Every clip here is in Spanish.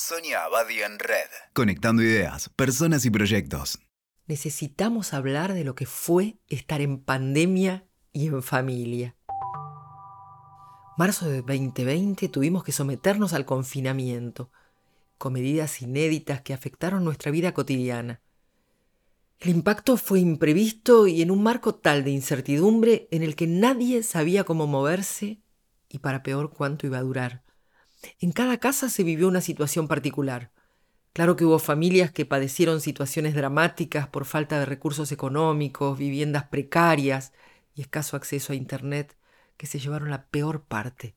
Sonia Abadi en Red. Conectando ideas, personas y proyectos. Necesitamos hablar de lo que fue estar en pandemia y en familia. Marzo de 2020 tuvimos que someternos al confinamiento, con medidas inéditas que afectaron nuestra vida cotidiana. El impacto fue imprevisto y en un marco tal de incertidumbre en el que nadie sabía cómo moverse y para peor cuánto iba a durar. En cada casa se vivió una situación particular. Claro que hubo familias que padecieron situaciones dramáticas por falta de recursos económicos, viviendas precarias y escaso acceso a Internet, que se llevaron la peor parte.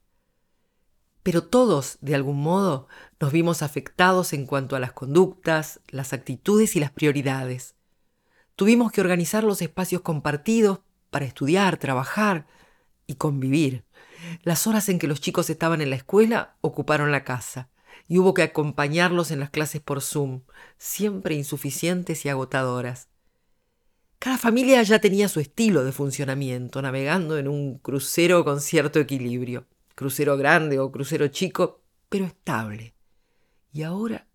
Pero todos, de algún modo, nos vimos afectados en cuanto a las conductas, las actitudes y las prioridades. Tuvimos que organizar los espacios compartidos para estudiar, trabajar y convivir. Las horas en que los chicos estaban en la escuela ocuparon la casa y hubo que acompañarlos en las clases por Zoom, siempre insuficientes y agotadoras. Cada familia ya tenía su estilo de funcionamiento, navegando en un crucero con cierto equilibrio, crucero grande o crucero chico, pero estable. Y ahora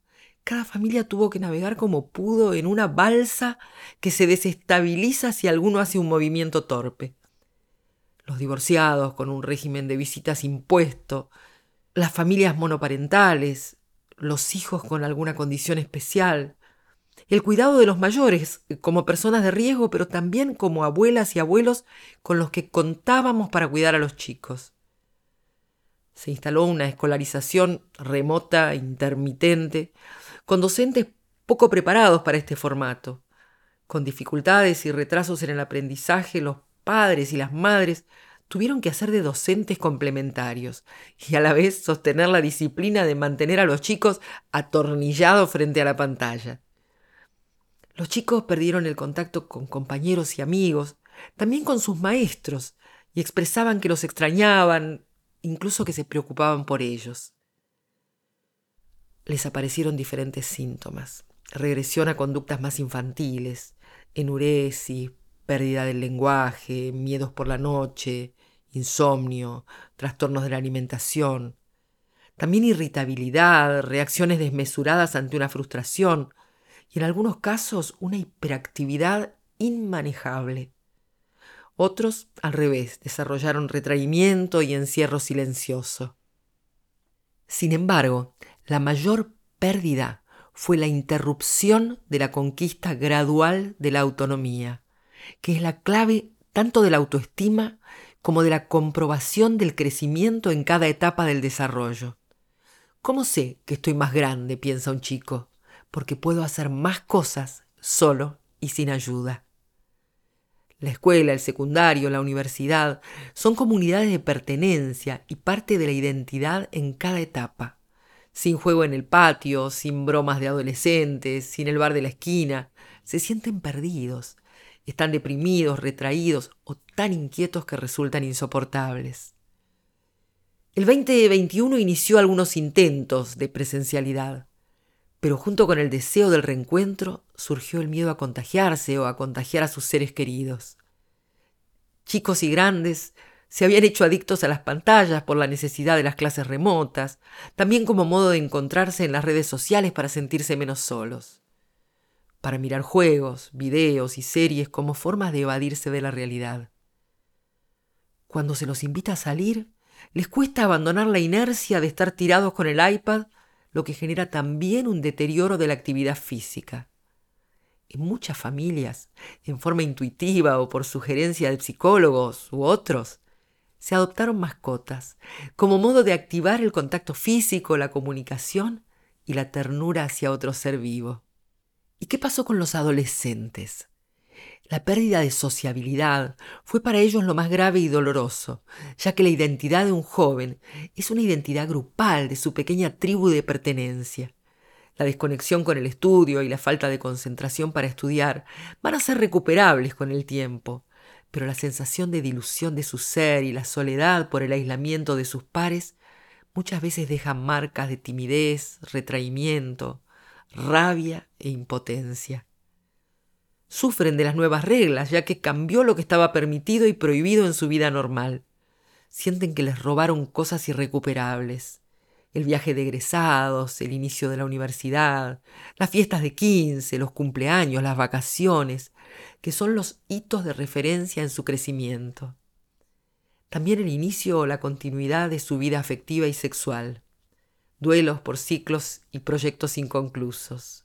cada familia tuvo que navegar como pudo en una balsa que se desestabiliza si alguno hace un movimiento torpe los divorciados con un régimen de visitas impuesto, las familias monoparentales, los hijos con alguna condición especial, el cuidado de los mayores como personas de riesgo, pero también como abuelas y abuelos con los que contábamos para cuidar a los chicos. Se instaló una escolarización remota, intermitente, con docentes poco preparados para este formato. Con dificultades y retrasos en el aprendizaje, los padres y las madres tuvieron que hacer de docentes complementarios y a la vez sostener la disciplina de mantener a los chicos atornillados frente a la pantalla. Los chicos perdieron el contacto con compañeros y amigos, también con sus maestros, y expresaban que los extrañaban, incluso que se preocupaban por ellos. Les aparecieron diferentes síntomas, regresión a conductas más infantiles, enuresis, pérdida del lenguaje, miedos por la noche, insomnio, trastornos de la alimentación, también irritabilidad, reacciones desmesuradas ante una frustración y en algunos casos una hiperactividad inmanejable. Otros, al revés, desarrollaron retraimiento y encierro silencioso. Sin embargo, la mayor pérdida fue la interrupción de la conquista gradual de la autonomía que es la clave tanto de la autoestima como de la comprobación del crecimiento en cada etapa del desarrollo. ¿Cómo sé que estoy más grande? piensa un chico, porque puedo hacer más cosas solo y sin ayuda. La escuela, el secundario, la universidad son comunidades de pertenencia y parte de la identidad en cada etapa. Sin juego en el patio, sin bromas de adolescentes, sin el bar de la esquina, se sienten perdidos, están deprimidos, retraídos o tan inquietos que resultan insoportables. El 2021 inició algunos intentos de presencialidad, pero junto con el deseo del reencuentro surgió el miedo a contagiarse o a contagiar a sus seres queridos. Chicos y grandes se habían hecho adictos a las pantallas por la necesidad de las clases remotas, también como modo de encontrarse en las redes sociales para sentirse menos solos para mirar juegos, videos y series como formas de evadirse de la realidad. Cuando se los invita a salir, les cuesta abandonar la inercia de estar tirados con el iPad, lo que genera también un deterioro de la actividad física. En muchas familias, en forma intuitiva o por sugerencia de psicólogos u otros, se adoptaron mascotas como modo de activar el contacto físico, la comunicación y la ternura hacia otro ser vivo. ¿Y qué pasó con los adolescentes? La pérdida de sociabilidad fue para ellos lo más grave y doloroso, ya que la identidad de un joven es una identidad grupal de su pequeña tribu de pertenencia. La desconexión con el estudio y la falta de concentración para estudiar van a ser recuperables con el tiempo, pero la sensación de dilución de su ser y la soledad por el aislamiento de sus pares muchas veces dejan marcas de timidez, retraimiento, rabia e impotencia. Sufren de las nuevas reglas, ya que cambió lo que estaba permitido y prohibido en su vida normal. Sienten que les robaron cosas irrecuperables. el viaje de egresados, el inicio de la universidad, las fiestas de 15, los cumpleaños, las vacaciones, que son los hitos de referencia en su crecimiento. También el inicio o la continuidad de su vida afectiva y sexual, duelos por ciclos y proyectos inconclusos.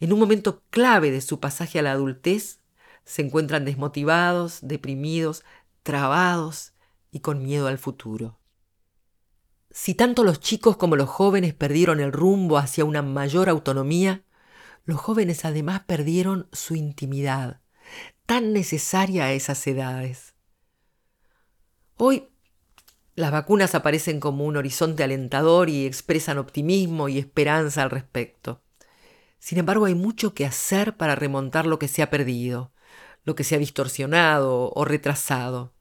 En un momento clave de su pasaje a la adultez, se encuentran desmotivados, deprimidos, trabados y con miedo al futuro. Si tanto los chicos como los jóvenes perdieron el rumbo hacia una mayor autonomía, los jóvenes además perdieron su intimidad, tan necesaria a esas edades. Hoy las vacunas aparecen como un horizonte alentador y expresan optimismo y esperanza al respecto. Sin embargo, hay mucho que hacer para remontar lo que se ha perdido, lo que se ha distorsionado o retrasado.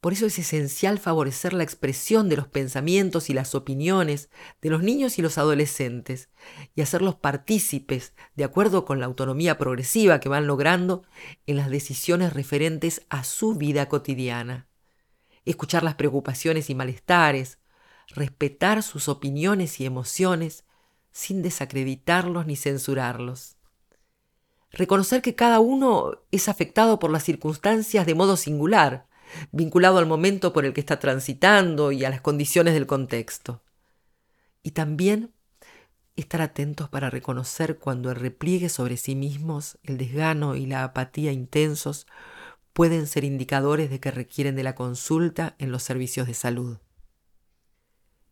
Por eso es esencial favorecer la expresión de los pensamientos y las opiniones de los niños y los adolescentes y hacerlos partícipes, de acuerdo con la autonomía progresiva que van logrando en las decisiones referentes a su vida cotidiana escuchar las preocupaciones y malestares, respetar sus opiniones y emociones sin desacreditarlos ni censurarlos. Reconocer que cada uno es afectado por las circunstancias de modo singular, vinculado al momento por el que está transitando y a las condiciones del contexto. Y también estar atentos para reconocer cuando el repliegue sobre sí mismos, el desgano y la apatía intensos pueden ser indicadores de que requieren de la consulta en los servicios de salud.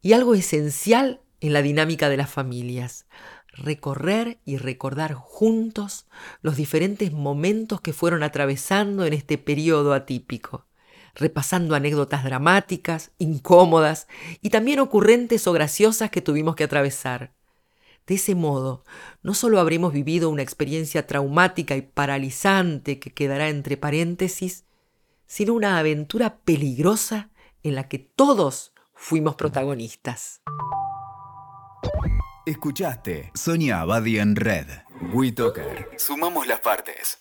Y algo esencial en la dinámica de las familias, recorrer y recordar juntos los diferentes momentos que fueron atravesando en este periodo atípico, repasando anécdotas dramáticas, incómodas y también ocurrentes o graciosas que tuvimos que atravesar de ese modo, no solo habremos vivido una experiencia traumática y paralizante que quedará entre paréntesis, sino una aventura peligrosa en la que todos fuimos protagonistas. Escuchaste Sonia Abadi en Red. WeToker. Sumamos las partes.